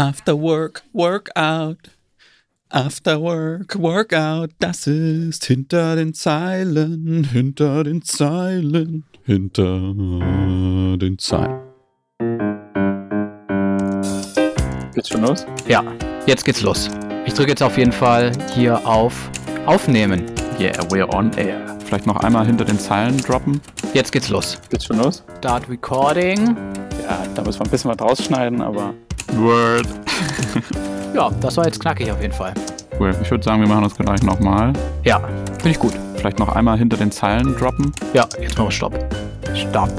After Work, Workout. After Work, Workout. Das ist hinter den Zeilen, hinter den Zeilen, hinter den Zeilen. Geht's schon los? Ja, jetzt geht's los. Ich drücke jetzt auf jeden Fall hier auf Aufnehmen. Yeah, we're on air. Vielleicht noch einmal hinter den Zeilen droppen. Jetzt geht's los. Geht's schon los? Start Recording. Ja, da müssen wir ein bisschen was rausschneiden, aber. Word. Ja, das war jetzt knackig auf jeden Fall. Cool. Ich würde sagen, wir machen das gleich nochmal. Ja, finde ich gut. Vielleicht noch einmal hinter den Zeilen droppen. Ja, jetzt machen wir Stopp. Stopp.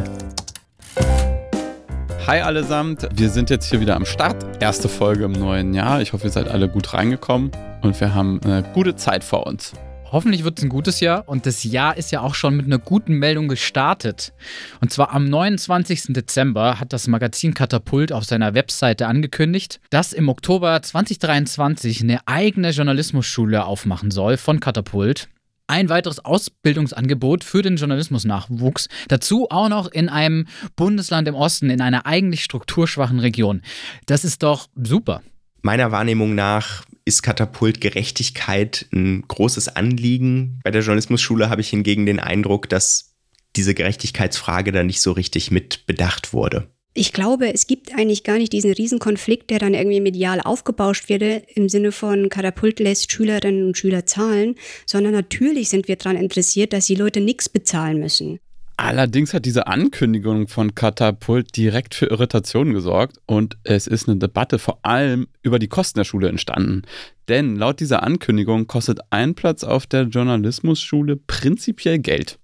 Hi allesamt, wir sind jetzt hier wieder am Start. Erste Folge im neuen Jahr. Ich hoffe, ihr seid alle gut reingekommen und wir haben eine gute Zeit vor uns. Hoffentlich wird es ein gutes Jahr und das Jahr ist ja auch schon mit einer guten Meldung gestartet. Und zwar am 29. Dezember hat das Magazin Katapult auf seiner Webseite angekündigt, dass im Oktober 2023 eine eigene Journalismusschule aufmachen soll von Katapult. Ein weiteres Ausbildungsangebot für den Journalismusnachwuchs. Dazu auch noch in einem Bundesland im Osten, in einer eigentlich strukturschwachen Region. Das ist doch super. Meiner Wahrnehmung nach ist Katapult Gerechtigkeit ein großes Anliegen. Bei der Journalismusschule habe ich hingegen den Eindruck, dass diese Gerechtigkeitsfrage da nicht so richtig mit bedacht wurde. Ich glaube, es gibt eigentlich gar nicht diesen Riesenkonflikt, der dann irgendwie medial aufgebauscht wird, im Sinne von Katapult lässt Schülerinnen und Schüler zahlen, sondern natürlich sind wir daran interessiert, dass die Leute nichts bezahlen müssen. Allerdings hat diese Ankündigung von Katapult direkt für Irritationen gesorgt und es ist eine Debatte vor allem über die Kosten der Schule entstanden. Denn laut dieser Ankündigung kostet ein Platz auf der Journalismusschule prinzipiell Geld.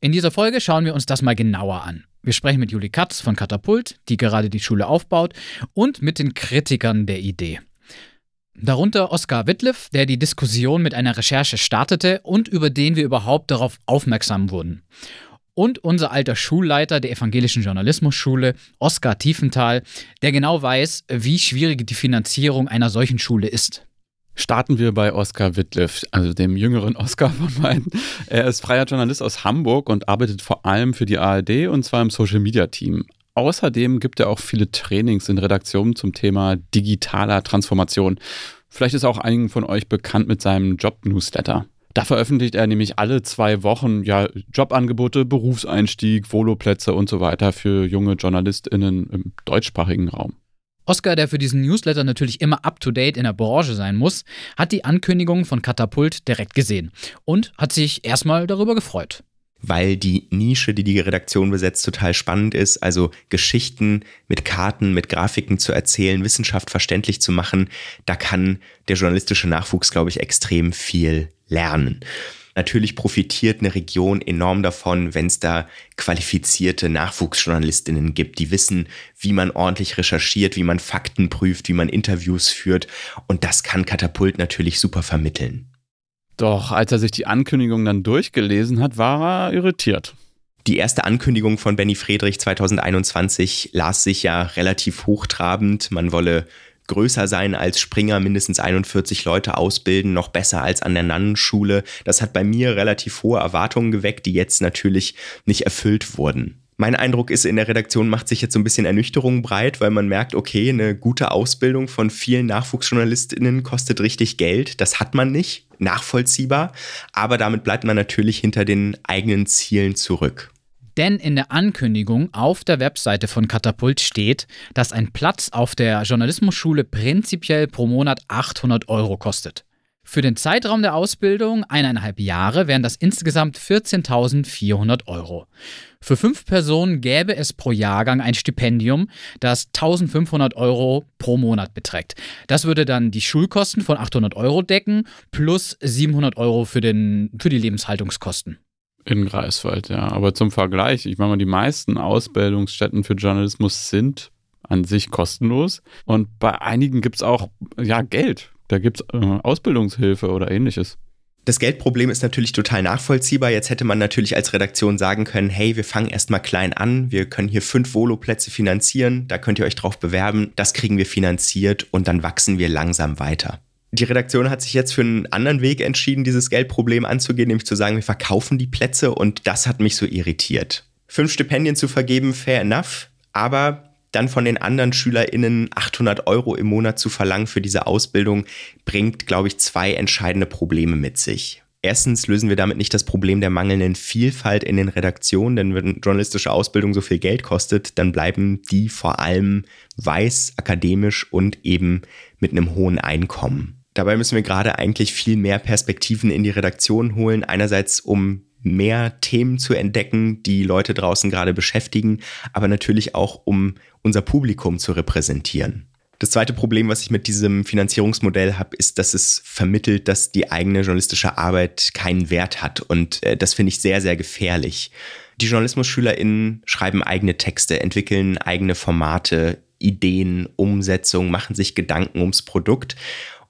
In dieser Folge schauen wir uns das mal genauer an. Wir sprechen mit Juli Katz von Katapult, die gerade die Schule aufbaut, und mit den Kritikern der Idee. Darunter Oskar Wittliff, der die Diskussion mit einer Recherche startete und über den wir überhaupt darauf aufmerksam wurden und unser alter Schulleiter der Evangelischen Journalismusschule, Oskar Tiefenthal, der genau weiß, wie schwierig die Finanzierung einer solchen Schule ist. Starten wir bei Oskar Wittliff, also dem jüngeren Oskar von beiden. Er ist freier Journalist aus Hamburg und arbeitet vor allem für die ARD und zwar im Social Media Team. Außerdem gibt er auch viele Trainings in Redaktionen zum Thema digitaler Transformation. Vielleicht ist auch einigen von euch bekannt mit seinem Job-Newsletter. Da veröffentlicht er nämlich alle zwei Wochen ja, Jobangebote, Berufseinstieg, Voloplätze und so weiter für junge JournalistInnen im deutschsprachigen Raum. Oscar, der für diesen Newsletter natürlich immer up-to-date in der Branche sein muss, hat die Ankündigung von Katapult direkt gesehen und hat sich erstmal darüber gefreut weil die Nische, die die Redaktion besetzt, total spannend ist. Also Geschichten mit Karten, mit Grafiken zu erzählen, Wissenschaft verständlich zu machen, da kann der journalistische Nachwuchs, glaube ich, extrem viel lernen. Natürlich profitiert eine Region enorm davon, wenn es da qualifizierte Nachwuchsjournalistinnen gibt, die wissen, wie man ordentlich recherchiert, wie man Fakten prüft, wie man Interviews führt. Und das kann Katapult natürlich super vermitteln. Doch als er sich die Ankündigung dann durchgelesen hat, war er irritiert. Die erste Ankündigung von Benny Friedrich 2021 las sich ja relativ hochtrabend. Man wolle größer sein als Springer, mindestens 41 Leute ausbilden, noch besser als an der Nannenschule. Das hat bei mir relativ hohe Erwartungen geweckt, die jetzt natürlich nicht erfüllt wurden. Mein Eindruck ist, in der Redaktion macht sich jetzt so ein bisschen Ernüchterung breit, weil man merkt, okay, eine gute Ausbildung von vielen Nachwuchsjournalistinnen kostet richtig Geld. Das hat man nicht, nachvollziehbar, aber damit bleibt man natürlich hinter den eigenen Zielen zurück. Denn in der Ankündigung auf der Webseite von Katapult steht, dass ein Platz auf der Journalismusschule prinzipiell pro Monat 800 Euro kostet. Für den Zeitraum der Ausbildung, eineinhalb Jahre, wären das insgesamt 14.400 Euro. Für fünf Personen gäbe es pro Jahrgang ein Stipendium, das 1500 Euro pro Monat beträgt. Das würde dann die Schulkosten von 800 Euro decken, plus 700 Euro für, den, für die Lebenshaltungskosten. In Greifswald, ja. Aber zum Vergleich, ich meine mal, die meisten Ausbildungsstätten für Journalismus sind an sich kostenlos. Und bei einigen gibt es auch ja, Geld. Da gibt es äh, Ausbildungshilfe oder ähnliches. Das Geldproblem ist natürlich total nachvollziehbar. Jetzt hätte man natürlich als Redaktion sagen können, hey, wir fangen erstmal klein an, wir können hier fünf Volo-Plätze finanzieren, da könnt ihr euch drauf bewerben, das kriegen wir finanziert und dann wachsen wir langsam weiter. Die Redaktion hat sich jetzt für einen anderen Weg entschieden, dieses Geldproblem anzugehen, nämlich zu sagen, wir verkaufen die Plätze und das hat mich so irritiert. Fünf Stipendien zu vergeben, fair enough, aber dann von den anderen SchülerInnen 800 Euro im Monat zu verlangen für diese Ausbildung, bringt, glaube ich, zwei entscheidende Probleme mit sich. Erstens lösen wir damit nicht das Problem der mangelnden Vielfalt in den Redaktionen, denn wenn journalistische Ausbildung so viel Geld kostet, dann bleiben die vor allem weiß, akademisch und eben mit einem hohen Einkommen. Dabei müssen wir gerade eigentlich viel mehr Perspektiven in die Redaktion holen. Einerseits, um mehr Themen zu entdecken, die Leute draußen gerade beschäftigen, aber natürlich auch, um unser Publikum zu repräsentieren. Das zweite Problem, was ich mit diesem Finanzierungsmodell habe, ist, dass es vermittelt, dass die eigene journalistische Arbeit keinen Wert hat. Und äh, das finde ich sehr, sehr gefährlich. Die JournalismusschülerInnen schreiben eigene Texte, entwickeln eigene Formate, Ideen, Umsetzung, machen sich Gedanken ums Produkt.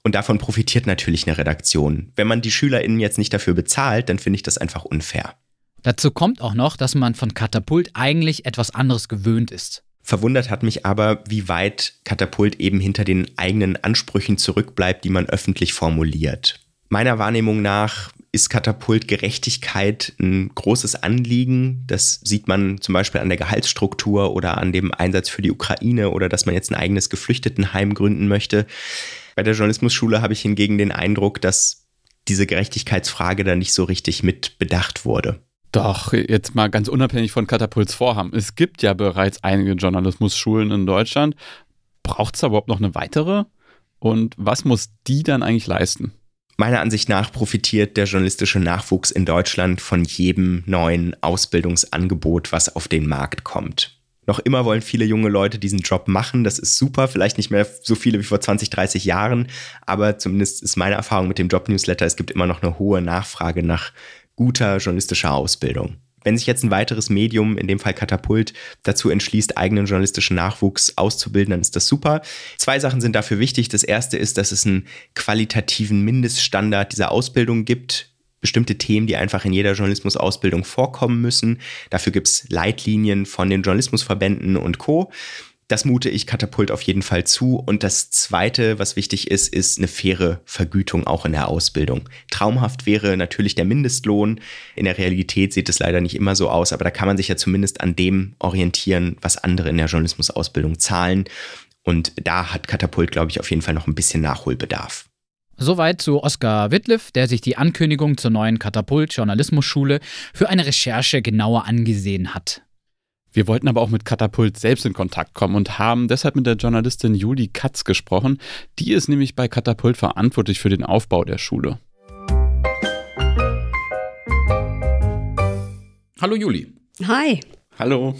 Und davon profitiert natürlich eine Redaktion. Wenn man die SchülerInnen jetzt nicht dafür bezahlt, dann finde ich das einfach unfair. Dazu kommt auch noch, dass man von Katapult eigentlich etwas anderes gewöhnt ist. Verwundert hat mich aber, wie weit Katapult eben hinter den eigenen Ansprüchen zurückbleibt, die man öffentlich formuliert. Meiner Wahrnehmung nach ist Katapult Gerechtigkeit ein großes Anliegen. Das sieht man zum Beispiel an der Gehaltsstruktur oder an dem Einsatz für die Ukraine oder dass man jetzt ein eigenes Geflüchtetenheim gründen möchte. Bei der Journalismusschule habe ich hingegen den Eindruck, dass diese Gerechtigkeitsfrage da nicht so richtig mit bedacht wurde. Doch, jetzt mal ganz unabhängig von Katapults Vorhaben. Es gibt ja bereits einige Journalismusschulen in Deutschland. Braucht es da überhaupt noch eine weitere? Und was muss die dann eigentlich leisten? Meiner Ansicht nach profitiert der journalistische Nachwuchs in Deutschland von jedem neuen Ausbildungsangebot, was auf den Markt kommt. Noch immer wollen viele junge Leute diesen Job machen. Das ist super. Vielleicht nicht mehr so viele wie vor 20, 30 Jahren. Aber zumindest ist meine Erfahrung mit dem Job-Newsletter, es gibt immer noch eine hohe Nachfrage nach guter journalistischer Ausbildung. Wenn sich jetzt ein weiteres Medium, in dem Fall Katapult, dazu entschließt, eigenen journalistischen Nachwuchs auszubilden, dann ist das super. Zwei Sachen sind dafür wichtig. Das erste ist, dass es einen qualitativen Mindeststandard dieser Ausbildung gibt. Bestimmte Themen, die einfach in jeder Journalismusausbildung vorkommen müssen. Dafür gibt es Leitlinien von den Journalismusverbänden und Co. Das mute ich Katapult auf jeden Fall zu. Und das Zweite, was wichtig ist, ist eine faire Vergütung auch in der Ausbildung. Traumhaft wäre natürlich der Mindestlohn. In der Realität sieht es leider nicht immer so aus, aber da kann man sich ja zumindest an dem orientieren, was andere in der Journalismusausbildung zahlen. Und da hat Katapult, glaube ich, auf jeden Fall noch ein bisschen Nachholbedarf. Soweit zu Oskar Wittliff, der sich die Ankündigung zur neuen Katapult Journalismusschule für eine Recherche genauer angesehen hat. Wir wollten aber auch mit Katapult selbst in Kontakt kommen und haben deshalb mit der Journalistin Juli Katz gesprochen. Die ist nämlich bei Katapult verantwortlich für den Aufbau der Schule. Hallo Juli. Hi. Hallo.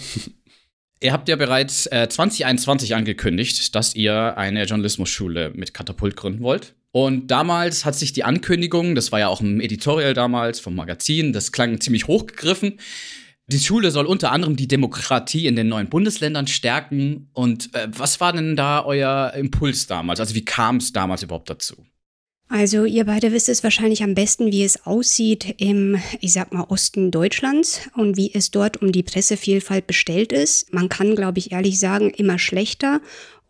Ihr habt ja bereits äh, 2021 angekündigt, dass ihr eine Journalismusschule mit Katapult gründen wollt. Und damals hat sich die Ankündigung, das war ja auch ein Editorial damals vom Magazin, das klang ziemlich hochgegriffen. Die Schule soll unter anderem die Demokratie in den neuen Bundesländern stärken. Und äh, was war denn da euer Impuls damals? Also wie kam es damals überhaupt dazu? Also ihr beide wisst es wahrscheinlich am besten, wie es aussieht im, ich sag mal, Osten Deutschlands und wie es dort um die Pressevielfalt bestellt ist. Man kann, glaube ich, ehrlich sagen, immer schlechter.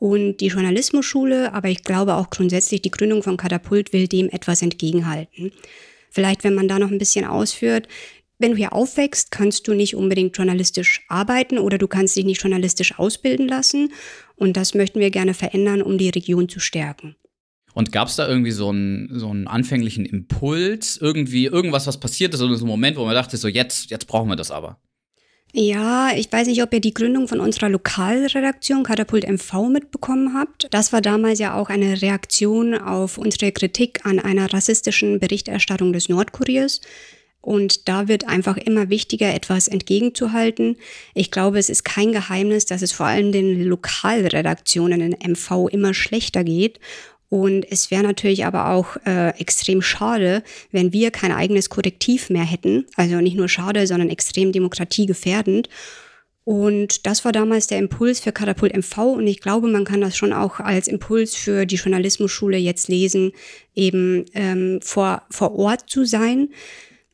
Und die Journalismusschule, aber ich glaube auch grundsätzlich die Gründung von Katapult will dem etwas entgegenhalten. Vielleicht, wenn man da noch ein bisschen ausführt, wenn du hier aufwächst, kannst du nicht unbedingt journalistisch arbeiten oder du kannst dich nicht journalistisch ausbilden lassen. Und das möchten wir gerne verändern, um die Region zu stärken. Und gab es da irgendwie so einen, so einen anfänglichen Impuls, irgendwie irgendwas, was passiert ist, oder so ein Moment, wo man dachte, so jetzt, jetzt brauchen wir das aber? Ja, ich weiß nicht, ob ihr die Gründung von unserer Lokalredaktion Katapult MV mitbekommen habt. Das war damals ja auch eine Reaktion auf unsere Kritik an einer rassistischen Berichterstattung des Nordkuriers. Und da wird einfach immer wichtiger, etwas entgegenzuhalten. Ich glaube, es ist kein Geheimnis, dass es vor allem den Lokalredaktionen in MV immer schlechter geht. Und es wäre natürlich aber auch äh, extrem schade, wenn wir kein eigenes Korrektiv mehr hätten. Also nicht nur schade, sondern extrem demokratiegefährdend. Und das war damals der Impuls für Katapult MV und ich glaube, man kann das schon auch als Impuls für die Journalismusschule jetzt lesen, eben ähm, vor, vor Ort zu sein.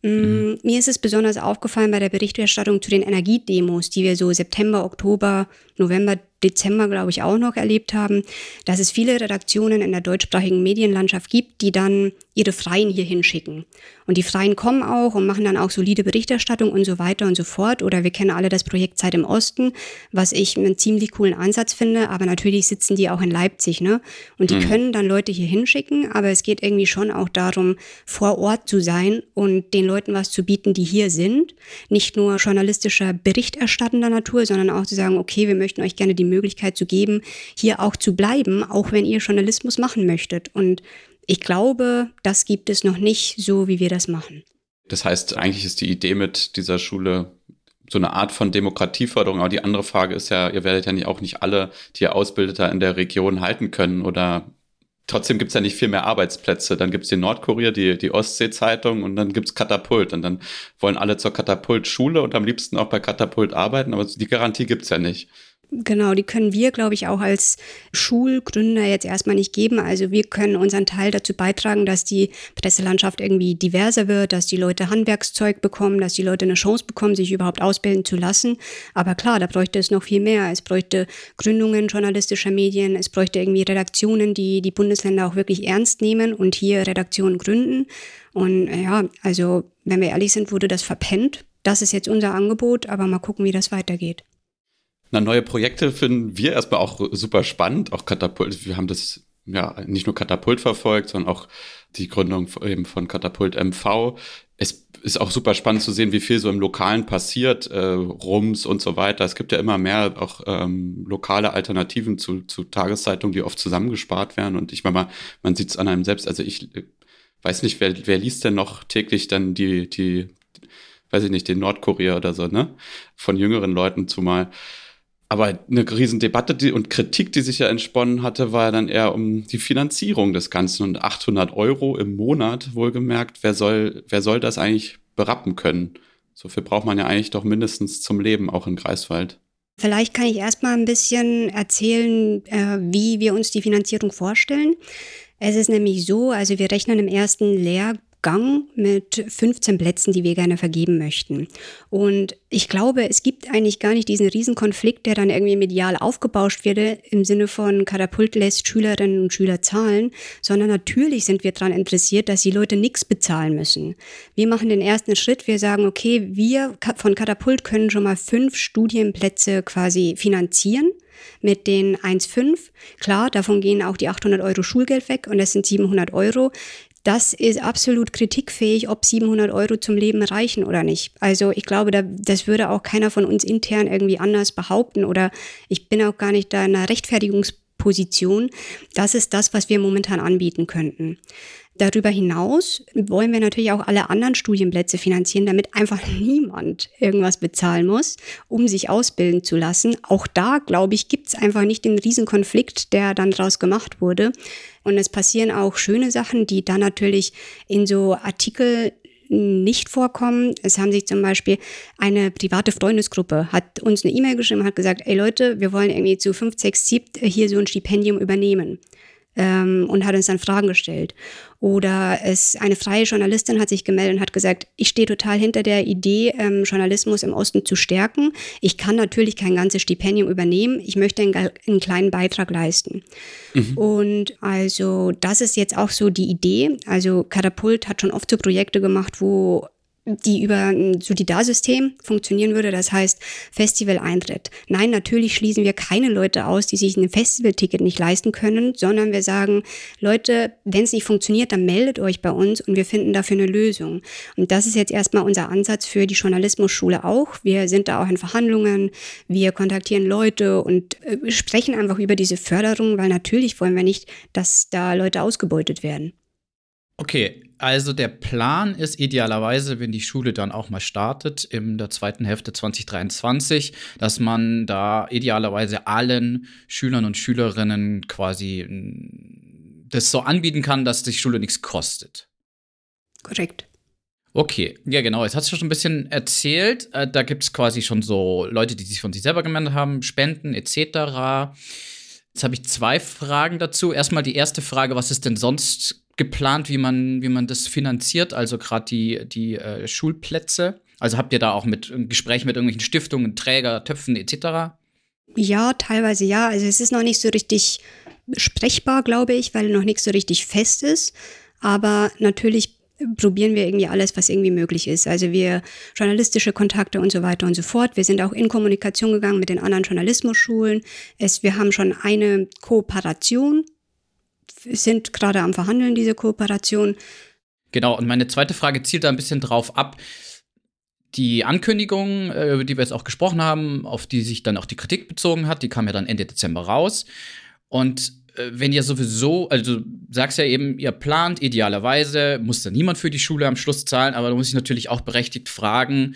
Mhm. Mm, mir ist es besonders aufgefallen bei der Berichterstattung zu den Energiedemos, die wir so September, Oktober, November, Dezember, glaube ich, auch noch erlebt haben, dass es viele Redaktionen in der deutschsprachigen Medienlandschaft gibt, die dann ihre Freien hier hinschicken. Und die Freien kommen auch und machen dann auch solide Berichterstattung und so weiter und so fort. Oder wir kennen alle das Projekt Zeit im Osten, was ich einen ziemlich coolen Ansatz finde. Aber natürlich sitzen die auch in Leipzig, ne? Und die mhm. können dann Leute hier hinschicken. Aber es geht irgendwie schon auch darum, vor Ort zu sein und den Leuten was zu bieten, die hier sind. Nicht nur journalistischer Berichterstattender Natur, sondern auch zu sagen, okay, wir möchten euch gerne die Möglichkeit zu geben, hier auch zu bleiben, auch wenn ihr Journalismus machen möchtet. Und ich glaube, das gibt es noch nicht so, wie wir das machen. Das heißt, eigentlich ist die Idee mit dieser Schule so eine Art von Demokratieförderung. Aber die andere Frage ist ja, ihr werdet ja nicht, auch nicht alle, die ihr ausbildet, in der Region halten können oder trotzdem gibt's ja nicht viel mehr Arbeitsplätze. Dann gibt's die Nordkorea, die, die Ostsee-Zeitung und dann gibt's Katapult. Und dann wollen alle zur Katapult-Schule und am liebsten auch bei Katapult arbeiten, aber die Garantie gibt's ja nicht. Genau, die können wir, glaube ich, auch als Schulgründer jetzt erstmal nicht geben. Also wir können unseren Teil dazu beitragen, dass die Presselandschaft irgendwie diverser wird, dass die Leute Handwerkszeug bekommen, dass die Leute eine Chance bekommen, sich überhaupt ausbilden zu lassen. Aber klar, da bräuchte es noch viel mehr. Es bräuchte Gründungen journalistischer Medien, es bräuchte irgendwie Redaktionen, die die Bundesländer auch wirklich ernst nehmen und hier Redaktionen gründen. Und ja, also wenn wir ehrlich sind, wurde das verpennt. Das ist jetzt unser Angebot, aber mal gucken, wie das weitergeht. Na, neue Projekte finden wir erstmal auch super spannend. Auch Katapult, wir haben das ja nicht nur Katapult verfolgt, sondern auch die Gründung eben von Katapult MV. Es ist auch super spannend zu sehen, wie viel so im Lokalen passiert, äh, Rums und so weiter. Es gibt ja immer mehr auch ähm, lokale Alternativen zu, zu Tageszeitungen, die oft zusammengespart werden. Und ich meine mal, man sieht es an einem selbst. Also ich äh, weiß nicht, wer, wer liest denn noch täglich dann die, die, weiß ich nicht, den Nordkorea oder so, ne? Von jüngeren Leuten zumal. Aber eine Riesendebatte die, und Kritik, die sich ja entsponnen hatte, war ja dann eher um die Finanzierung des Ganzen und 800 Euro im Monat, wohlgemerkt. Wer soll, wer soll das eigentlich berappen können? So viel braucht man ja eigentlich doch mindestens zum Leben, auch in Greifswald. Vielleicht kann ich erstmal ein bisschen erzählen, äh, wie wir uns die Finanzierung vorstellen. Es ist nämlich so, also wir rechnen im ersten Lehr Gang mit 15 Plätzen, die wir gerne vergeben möchten. Und ich glaube, es gibt eigentlich gar nicht diesen Riesenkonflikt, der dann irgendwie medial aufgebauscht wird, im Sinne von Katapult lässt Schülerinnen und Schüler zahlen, sondern natürlich sind wir daran interessiert, dass die Leute nichts bezahlen müssen. Wir machen den ersten Schritt, wir sagen, okay, wir von Katapult können schon mal fünf Studienplätze quasi finanzieren mit den 1,5. Klar, davon gehen auch die 800 Euro Schulgeld weg und das sind 700 Euro das ist absolut kritikfähig, ob 700 Euro zum Leben reichen oder nicht. Also ich glaube, da, das würde auch keiner von uns intern irgendwie anders behaupten oder ich bin auch gar nicht da in einer Rechtfertigungsposition. Das ist das, was wir momentan anbieten könnten. Darüber hinaus wollen wir natürlich auch alle anderen Studienplätze finanzieren, damit einfach niemand irgendwas bezahlen muss, um sich ausbilden zu lassen. Auch da, glaube ich, gibt es einfach nicht den Riesenkonflikt, der dann daraus gemacht wurde. Und es passieren auch schöne Sachen, die dann natürlich in so Artikel nicht vorkommen. Es haben sich zum Beispiel eine private Freundesgruppe hat uns eine E-Mail geschrieben, hat gesagt, ey Leute, wir wollen irgendwie zu 5, 6, 7 hier so ein Stipendium übernehmen ähm, und hat uns dann Fragen gestellt. Oder es eine freie Journalistin hat sich gemeldet und hat gesagt, ich stehe total hinter der Idee, ähm, Journalismus im Osten zu stärken. Ich kann natürlich kein ganzes Stipendium übernehmen. Ich möchte einen, einen kleinen Beitrag leisten. Mhm. Und also das ist jetzt auch so die Idee. Also Katapult hat schon oft so Projekte gemacht, wo die über ein Solidar-System funktionieren würde, das heißt Festival-Eintritt. Nein, natürlich schließen wir keine Leute aus, die sich ein Festivalticket nicht leisten können, sondern wir sagen, Leute, wenn es nicht funktioniert, dann meldet euch bei uns und wir finden dafür eine Lösung. Und das ist jetzt erstmal unser Ansatz für die Journalismusschule auch. Wir sind da auch in Verhandlungen, wir kontaktieren Leute und äh, sprechen einfach über diese Förderung, weil natürlich wollen wir nicht, dass da Leute ausgebeutet werden. Okay, also der Plan ist idealerweise, wenn die Schule dann auch mal startet, in der zweiten Hälfte 2023, dass man da idealerweise allen Schülern und Schülerinnen quasi mm, das so anbieten kann, dass die Schule nichts kostet. Korrekt. Okay, ja genau, jetzt hast du schon ein bisschen erzählt. Äh, da gibt es quasi schon so Leute, die sich von sich selber gemeldet haben, Spenden etc. Jetzt habe ich zwei Fragen dazu. Erstmal die erste Frage, was ist denn sonst geplant, wie man, wie man das finanziert, also gerade die, die äh, Schulplätze? Also habt ihr da auch mit Gespräch mit irgendwelchen Stiftungen, Träger, Töpfen etc.? Ja, teilweise ja. Also es ist noch nicht so richtig sprechbar, glaube ich, weil noch nichts so richtig fest ist. Aber natürlich probieren wir irgendwie alles, was irgendwie möglich ist. Also wir journalistische Kontakte und so weiter und so fort. Wir sind auch in Kommunikation gegangen mit den anderen Journalismusschulen. Es, wir haben schon eine Kooperation, sind gerade am Verhandeln, diese Kooperation. Genau, und meine zweite Frage zielt da ein bisschen drauf ab. Die Ankündigung, äh, über die wir jetzt auch gesprochen haben, auf die sich dann auch die Kritik bezogen hat, die kam ja dann Ende Dezember raus. Und äh, wenn ihr sowieso, also du sagst ja eben, ihr plant idealerweise, muss da niemand für die Schule am Schluss zahlen, aber da muss ich natürlich auch berechtigt fragen,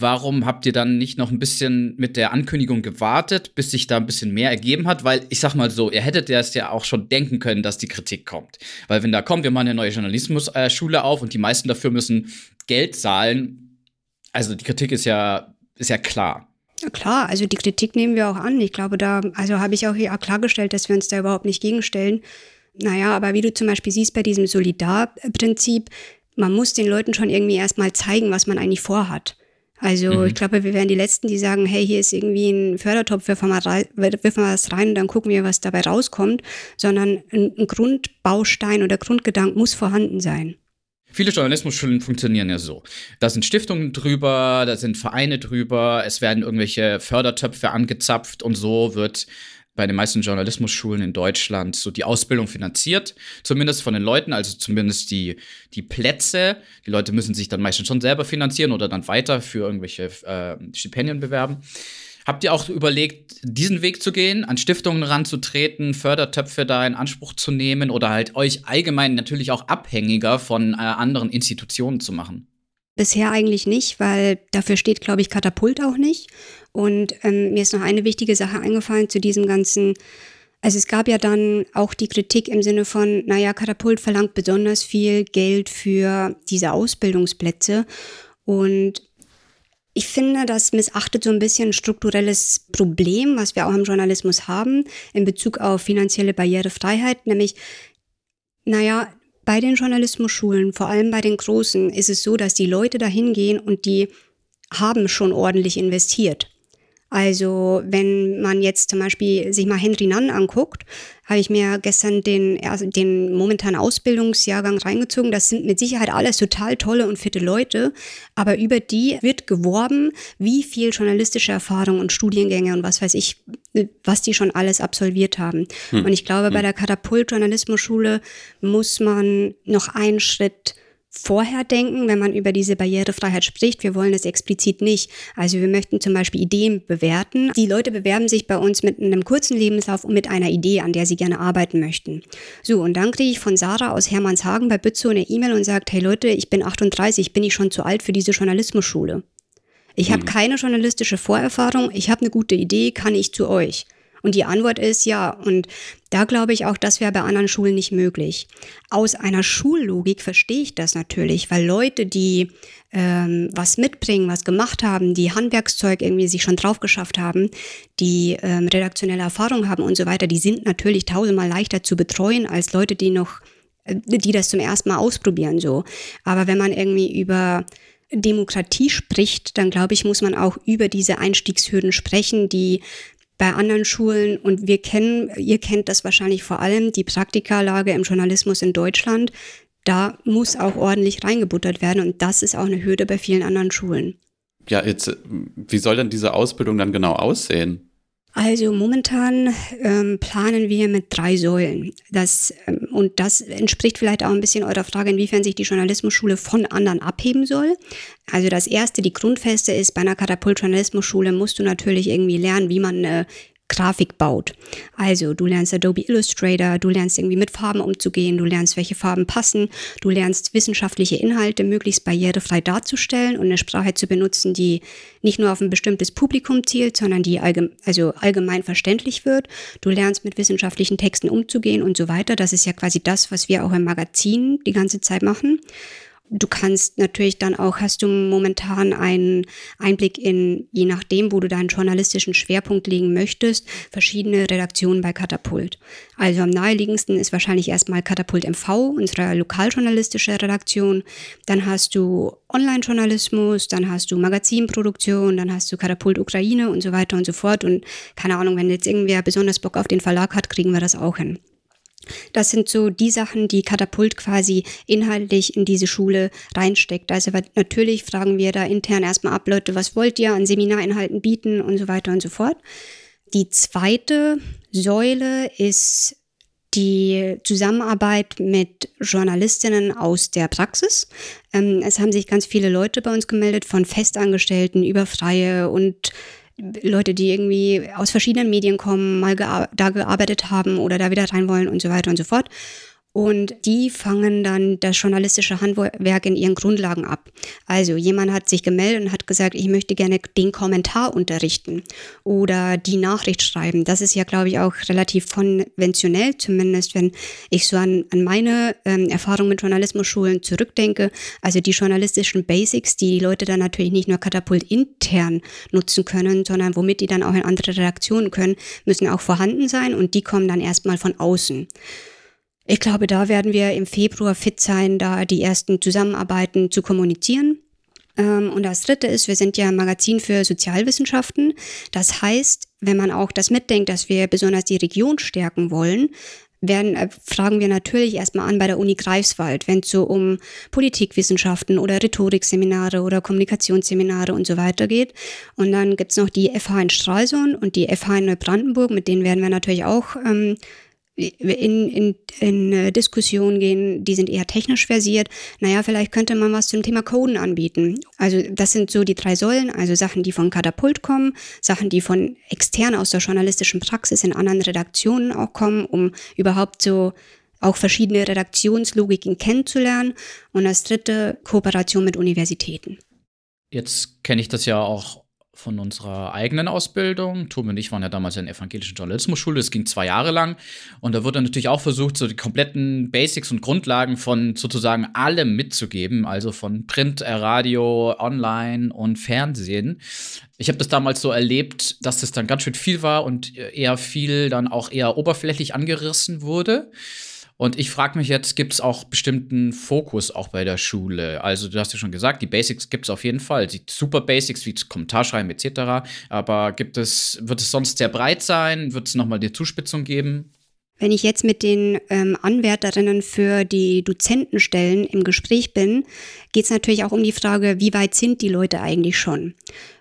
warum habt ihr dann nicht noch ein bisschen mit der Ankündigung gewartet, bis sich da ein bisschen mehr ergeben hat? Weil ich sag mal so, ihr hättet es ja auch schon denken können, dass die Kritik kommt. Weil wenn da kommt, wir machen eine neue Journalismusschule auf und die meisten dafür müssen Geld zahlen, also die Kritik ist ja, ist ja klar. Ja, klar, also die Kritik nehmen wir auch an. Ich glaube, da, also habe ich auch hier klargestellt, dass wir uns da überhaupt nicht gegenstellen. Naja, aber wie du zum Beispiel siehst bei diesem Solidarprinzip, man muss den Leuten schon irgendwie erstmal zeigen, was man eigentlich vorhat. Also mhm. ich glaube, wir wären die Letzten, die sagen, hey, hier ist irgendwie ein Fördertopf, wirf mal, wirf mal was rein und dann gucken wir, was dabei rauskommt, sondern ein, ein Grundbaustein oder Grundgedanke muss vorhanden sein. Viele Journalismusschulen funktionieren ja so. Da sind Stiftungen drüber, da sind Vereine drüber, es werden irgendwelche Fördertöpfe angezapft und so wird bei den meisten Journalismusschulen in Deutschland so die Ausbildung finanziert, zumindest von den Leuten, also zumindest die, die Plätze. Die Leute müssen sich dann meistens schon selber finanzieren oder dann weiter für irgendwelche äh, Stipendien bewerben. Habt ihr auch überlegt, diesen Weg zu gehen, an Stiftungen ranzutreten, Fördertöpfe da in Anspruch zu nehmen oder halt euch allgemein natürlich auch abhängiger von äh, anderen Institutionen zu machen? Bisher eigentlich nicht, weil dafür steht, glaube ich, Katapult auch nicht. Und ähm, mir ist noch eine wichtige Sache eingefallen zu diesem ganzen. Also es gab ja dann auch die Kritik im Sinne von, naja, Katapult verlangt besonders viel Geld für diese Ausbildungsplätze. Und ich finde, das missachtet so ein bisschen ein strukturelles Problem, was wir auch im Journalismus haben, in Bezug auf finanzielle Barrierefreiheit, nämlich, naja, bei den Journalismusschulen, vor allem bei den großen, ist es so, dass die Leute da hingehen und die haben schon ordentlich investiert. Also wenn man jetzt zum Beispiel sich mal Henry Nann anguckt, habe ich mir gestern den, den momentanen Ausbildungsjahrgang reingezogen. Das sind mit Sicherheit alles total tolle und fitte Leute, aber über die wird geworben, wie viel journalistische Erfahrung und Studiengänge und was weiß ich, was die schon alles absolviert haben. Hm. Und ich glaube, hm. bei der Katapult Journalismusschule muss man noch einen Schritt vorher denken, wenn man über diese Barrierefreiheit spricht. Wir wollen das explizit nicht. Also wir möchten zum Beispiel Ideen bewerten. Die Leute bewerben sich bei uns mit einem kurzen Lebenslauf und mit einer Idee, an der sie gerne arbeiten möchten. So, und dann kriege ich von Sarah aus Hermannshagen bei Bützow eine E-Mail und sagt, hey Leute, ich bin 38, bin ich schon zu alt für diese Journalismusschule. Ich habe mhm. keine journalistische Vorerfahrung, ich habe eine gute Idee, kann ich zu euch? Und die Antwort ist ja. Und da glaube ich auch, das wäre bei anderen Schulen nicht möglich. Aus einer Schullogik verstehe ich das natürlich, weil Leute, die ähm, was mitbringen, was gemacht haben, die Handwerkszeug irgendwie sich schon drauf geschafft haben, die ähm, redaktionelle Erfahrung haben und so weiter, die sind natürlich tausendmal leichter zu betreuen als Leute, die noch, äh, die das zum ersten Mal ausprobieren so. Aber wenn man irgendwie über Demokratie spricht, dann glaube ich, muss man auch über diese Einstiegshürden sprechen, die bei anderen Schulen und wir kennen, ihr kennt das wahrscheinlich vor allem, die Praktikalage im Journalismus in Deutschland, da muss auch ordentlich reingebuttert werden und das ist auch eine Hürde bei vielen anderen Schulen. Ja, jetzt, wie soll denn diese Ausbildung dann genau aussehen? Also momentan ähm, planen wir mit drei Säulen. Das, ähm, und das entspricht vielleicht auch ein bisschen eurer Frage, inwiefern sich die Journalismusschule von anderen abheben soll. Also das erste, die Grundfeste ist, bei einer Katapult-Journalismusschule musst du natürlich irgendwie lernen, wie man eine Grafik baut. Also du lernst Adobe Illustrator, du lernst irgendwie mit Farben umzugehen, du lernst, welche Farben passen, du lernst wissenschaftliche Inhalte möglichst barrierefrei darzustellen und eine Sprache zu benutzen, die nicht nur auf ein bestimmtes Publikum zielt, sondern die allgemein, also allgemein verständlich wird. Du lernst mit wissenschaftlichen Texten umzugehen und so weiter. Das ist ja quasi das, was wir auch im Magazin die ganze Zeit machen. Du kannst natürlich dann auch, hast du momentan einen Einblick in, je nachdem, wo du deinen journalistischen Schwerpunkt legen möchtest, verschiedene Redaktionen bei Katapult. Also am naheliegendsten ist wahrscheinlich erstmal Katapult MV, unsere lokaljournalistische Redaktion. Dann hast du Online-Journalismus, dann hast du Magazinproduktion, dann hast du Katapult Ukraine und so weiter und so fort. Und keine Ahnung, wenn jetzt irgendwer besonders Bock auf den Verlag hat, kriegen wir das auch hin. Das sind so die Sachen, die Katapult quasi inhaltlich in diese Schule reinsteckt. Also natürlich fragen wir da intern erstmal ab, Leute, was wollt ihr an Seminarinhalten bieten und so weiter und so fort. Die zweite Säule ist die Zusammenarbeit mit Journalistinnen aus der Praxis. Ähm, es haben sich ganz viele Leute bei uns gemeldet, von Festangestellten über Freie und Leute, die irgendwie aus verschiedenen Medien kommen, mal gear da gearbeitet haben oder da wieder rein wollen und so weiter und so fort. Und die fangen dann das journalistische Handwerk in ihren Grundlagen ab. Also jemand hat sich gemeldet und hat gesagt, ich möchte gerne den Kommentar unterrichten oder die Nachricht schreiben. Das ist ja, glaube ich, auch relativ konventionell, zumindest wenn ich so an, an meine ähm, Erfahrung mit Journalismusschulen zurückdenke. Also die journalistischen Basics, die die Leute dann natürlich nicht nur Katapult intern nutzen können, sondern womit die dann auch in andere Redaktionen können, müssen auch vorhanden sein und die kommen dann erstmal von außen. Ich glaube, da werden wir im Februar fit sein, da die ersten Zusammenarbeiten zu kommunizieren. Ähm, und das Dritte ist, wir sind ja ein Magazin für Sozialwissenschaften. Das heißt, wenn man auch das mitdenkt, dass wir besonders die Region stärken wollen, werden, äh, fragen wir natürlich erstmal an bei der Uni Greifswald, wenn es so um Politikwissenschaften oder Rhetorikseminare oder Kommunikationsseminare und so weiter geht. Und dann gibt's noch die FH in Stralsund und die FH in Neubrandenburg, mit denen werden wir natürlich auch ähm, in, in, in äh, Diskussionen gehen, die sind eher technisch versiert. Naja, vielleicht könnte man was zum Thema Coden anbieten. Also das sind so die drei Säulen, also Sachen, die von Katapult kommen, Sachen, die von extern aus der journalistischen Praxis in anderen Redaktionen auch kommen, um überhaupt so auch verschiedene Redaktionslogiken kennenzulernen. Und das dritte, Kooperation mit Universitäten. Jetzt kenne ich das ja auch von unserer eigenen Ausbildung. Tom und ich waren ja damals in der evangelischen Journalismusschule. Das ging zwei Jahre lang. Und da wurde natürlich auch versucht, so die kompletten Basics und Grundlagen von sozusagen allem mitzugeben. Also von Print, äh, Radio, Online und Fernsehen. Ich habe das damals so erlebt, dass das dann ganz schön viel war und eher viel dann auch eher oberflächlich angerissen wurde. Und ich frage mich jetzt, gibt es auch bestimmten Fokus auch bei der Schule? Also du hast ja schon gesagt, die Basics gibt es auf jeden Fall. Die super Basics wie Kommentarschreiben etc. Aber gibt es, wird es sonst sehr breit sein? Wird es nochmal die Zuspitzung geben? Wenn ich jetzt mit den ähm, Anwärterinnen für die Dozentenstellen im Gespräch bin, geht es natürlich auch um die Frage, wie weit sind die Leute eigentlich schon?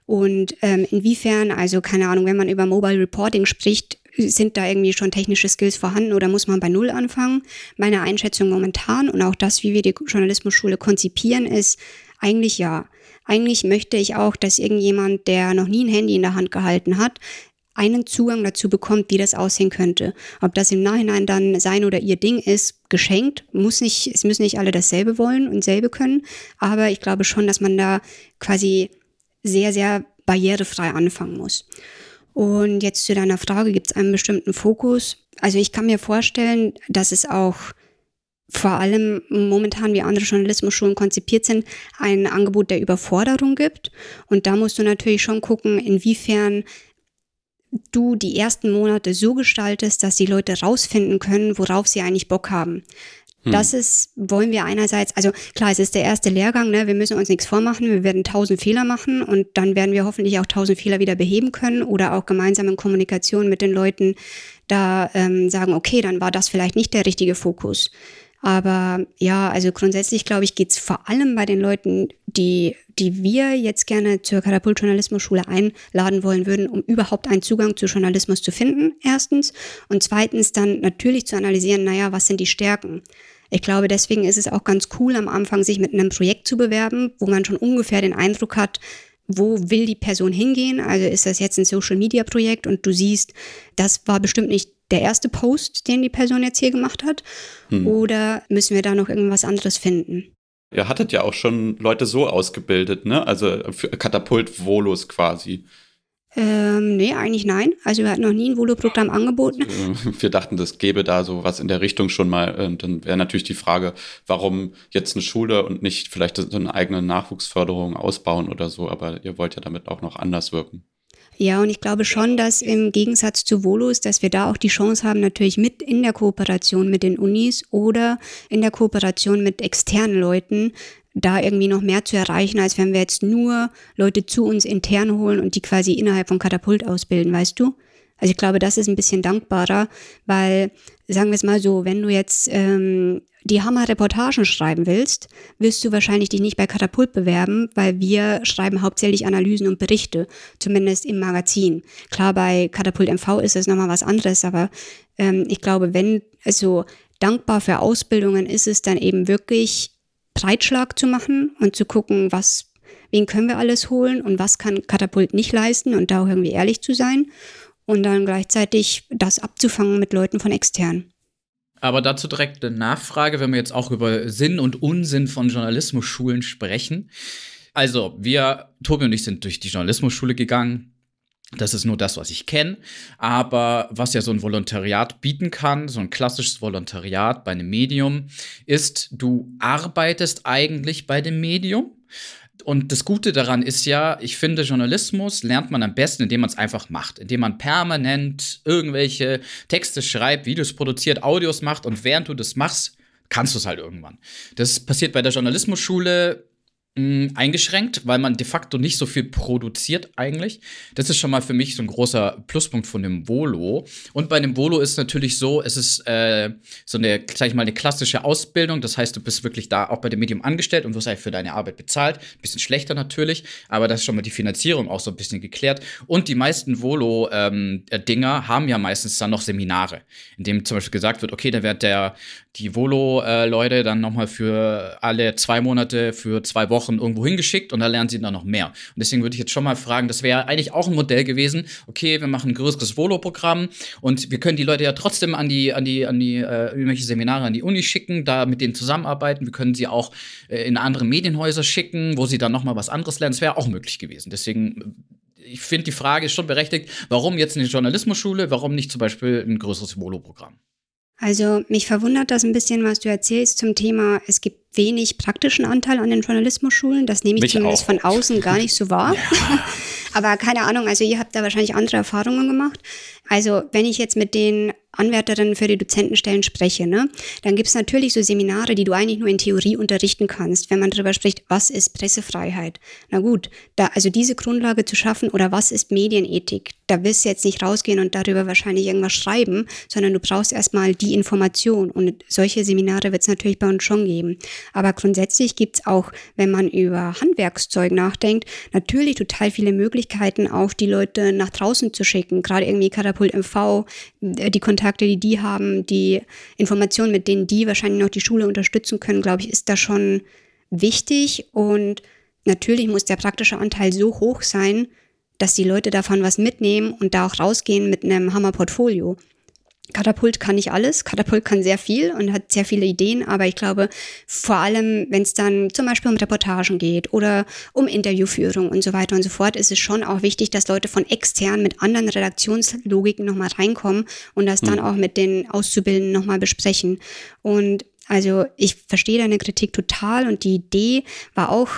Und ähm, inwiefern, also keine Ahnung, wenn man über Mobile Reporting spricht, sind da irgendwie schon technische Skills vorhanden oder muss man bei Null anfangen? Meine Einschätzung momentan und auch das, wie wir die Journalismusschule konzipieren, ist eigentlich ja. Eigentlich möchte ich auch, dass irgendjemand, der noch nie ein Handy in der Hand gehalten hat, einen Zugang dazu bekommt, wie das aussehen könnte. Ob das im Nachhinein dann sein oder ihr Ding ist, geschenkt, muss nicht, es müssen nicht alle dasselbe wollen und selbe können, aber ich glaube schon, dass man da quasi sehr, sehr barrierefrei anfangen muss. Und jetzt zu deiner Frage, gibt es einen bestimmten Fokus? Also ich kann mir vorstellen, dass es auch vor allem momentan, wie andere Journalismusschulen konzipiert sind, ein Angebot der Überforderung gibt. Und da musst du natürlich schon gucken, inwiefern du die ersten Monate so gestaltest, dass die Leute rausfinden können, worauf sie eigentlich Bock haben. Hm. Das ist, wollen wir einerseits, also klar, es ist der erste Lehrgang, ne? wir müssen uns nichts vormachen, wir werden tausend Fehler machen und dann werden wir hoffentlich auch tausend Fehler wieder beheben können oder auch gemeinsam in Kommunikation mit den Leuten da ähm, sagen, okay, dann war das vielleicht nicht der richtige Fokus. Aber ja, also grundsätzlich glaube ich, geht es vor allem bei den Leuten, die, die wir jetzt gerne zur Katapult-Journalismusschule einladen wollen würden, um überhaupt einen Zugang zu Journalismus zu finden, erstens. Und zweitens dann natürlich zu analysieren, naja, was sind die Stärken? Ich glaube, deswegen ist es auch ganz cool, am Anfang sich mit einem Projekt zu bewerben, wo man schon ungefähr den Eindruck hat, wo will die Person hingehen? Also ist das jetzt ein Social-Media-Projekt und du siehst, das war bestimmt nicht der erste Post, den die Person jetzt hier gemacht hat? Hm. Oder müssen wir da noch irgendwas anderes finden? Ihr hattet ja auch schon Leute so ausgebildet, ne? Also für Katapult-Volos quasi. Ähm, nee, eigentlich nein. Also wir hatten noch nie ein Volo-Programm angeboten. Wir dachten, das gäbe da so was in der Richtung schon mal. Und dann wäre natürlich die Frage, warum jetzt eine Schule und nicht vielleicht so eine eigene Nachwuchsförderung ausbauen oder so. Aber ihr wollt ja damit auch noch anders wirken. Ja, und ich glaube schon, dass im Gegensatz zu Volos, dass wir da auch die Chance haben, natürlich mit in der Kooperation mit den Unis oder in der Kooperation mit externen Leuten da irgendwie noch mehr zu erreichen, als wenn wir jetzt nur Leute zu uns intern holen und die quasi innerhalb von Katapult ausbilden, weißt du? Also ich glaube, das ist ein bisschen dankbarer, weil, sagen wir es mal so, wenn du jetzt ähm, die Hammer-Reportagen schreiben willst, wirst du wahrscheinlich dich nicht bei Katapult bewerben, weil wir schreiben hauptsächlich Analysen und Berichte, zumindest im Magazin. Klar, bei Katapult MV ist es nochmal was anderes, aber ähm, ich glaube, wenn, also dankbar für Ausbildungen ist es dann eben wirklich Breitschlag zu machen und zu gucken, was, wen können wir alles holen und was kann Katapult nicht leisten und da auch irgendwie ehrlich zu sein und dann gleichzeitig das abzufangen mit Leuten von extern. Aber dazu direkt eine Nachfrage, wenn wir jetzt auch über Sinn und Unsinn von Journalismusschulen sprechen. Also, wir, Tobi und ich, sind durch die Journalismusschule gegangen. Das ist nur das, was ich kenne. Aber was ja so ein Volontariat bieten kann, so ein klassisches Volontariat bei einem Medium, ist, du arbeitest eigentlich bei dem Medium. Und das Gute daran ist ja, ich finde, Journalismus lernt man am besten, indem man es einfach macht. Indem man permanent irgendwelche Texte schreibt, Videos produziert, Audios macht und während du das machst, kannst du es halt irgendwann. Das passiert bei der Journalismusschule mh, eingeschränkt, weil man de facto nicht so viel produziert eigentlich. Das ist schon mal für mich so ein großer Pluspunkt von dem Volo. Und bei dem Volo ist natürlich so, es ist äh, so eine, sag ich mal, eine klassische Ausbildung. Das heißt, du bist wirklich da auch bei dem Medium angestellt und wirst halt für deine Arbeit bezahlt. Bisschen schlechter natürlich, aber das ist schon mal die Finanzierung auch so ein bisschen geklärt. Und die meisten Volo-Dinger ähm, haben ja meistens dann noch Seminare, in dem zum Beispiel gesagt wird, okay, da wird der die Volo-Leute dann nochmal für alle zwei Monate, für zwei Wochen irgendwo hingeschickt und da lernen sie dann noch mehr. Und deswegen würde ich jetzt schon mal fragen, das wäre eigentlich auch ein Modell gewesen. Okay, wir machen ein größeres Volo-Programm und wir können die Leute ja trotzdem an die, an die, an die, äh, irgendwelche Seminare an die Uni schicken, da mit denen zusammenarbeiten. Wir können sie auch äh, in andere Medienhäuser schicken, wo sie dann nochmal was anderes lernen. Das wäre auch möglich gewesen. Deswegen ich finde, die Frage ist schon berechtigt, warum jetzt eine Journalismusschule, warum nicht zum Beispiel ein größeres Volo-Programm? Also mich verwundert das ein bisschen, was du erzählst zum Thema, es gibt wenig praktischen Anteil an den Journalismusschulen. Das nehme ich mich zumindest auch. von außen gar nicht so wahr. Ja. Aber keine Ahnung, also ihr habt da wahrscheinlich andere Erfahrungen gemacht. Also wenn ich jetzt mit den Anwärterinnen für die Dozentenstellen spreche, ne, dann gibt es natürlich so Seminare, die du eigentlich nur in Theorie unterrichten kannst, wenn man darüber spricht, was ist Pressefreiheit. Na gut, da also diese Grundlage zu schaffen oder was ist Medienethik, da willst du jetzt nicht rausgehen und darüber wahrscheinlich irgendwas schreiben, sondern du brauchst erstmal die Information. Und solche Seminare wird es natürlich bei uns schon geben. Aber grundsätzlich gibt es auch, wenn man über Handwerkszeug nachdenkt, natürlich total viele Möglichkeiten, auch die Leute nach draußen zu schicken. Gerade irgendwie Katapult MV, äh, die Kontakte, die die haben, die Informationen, mit denen die wahrscheinlich noch die Schule unterstützen können, glaube ich, ist da schon wichtig. Und natürlich muss der praktische Anteil so hoch sein, dass die Leute davon was mitnehmen und da auch rausgehen mit einem Hammer-Portfolio. Katapult kann nicht alles, Katapult kann sehr viel und hat sehr viele Ideen, aber ich glaube, vor allem, wenn es dann zum Beispiel um Reportagen geht oder um Interviewführung und so weiter und so fort, ist es schon auch wichtig, dass Leute von extern mit anderen Redaktionslogiken nochmal reinkommen und das dann mhm. auch mit den Auszubildenden nochmal besprechen. Und also ich verstehe deine Kritik total und die Idee war auch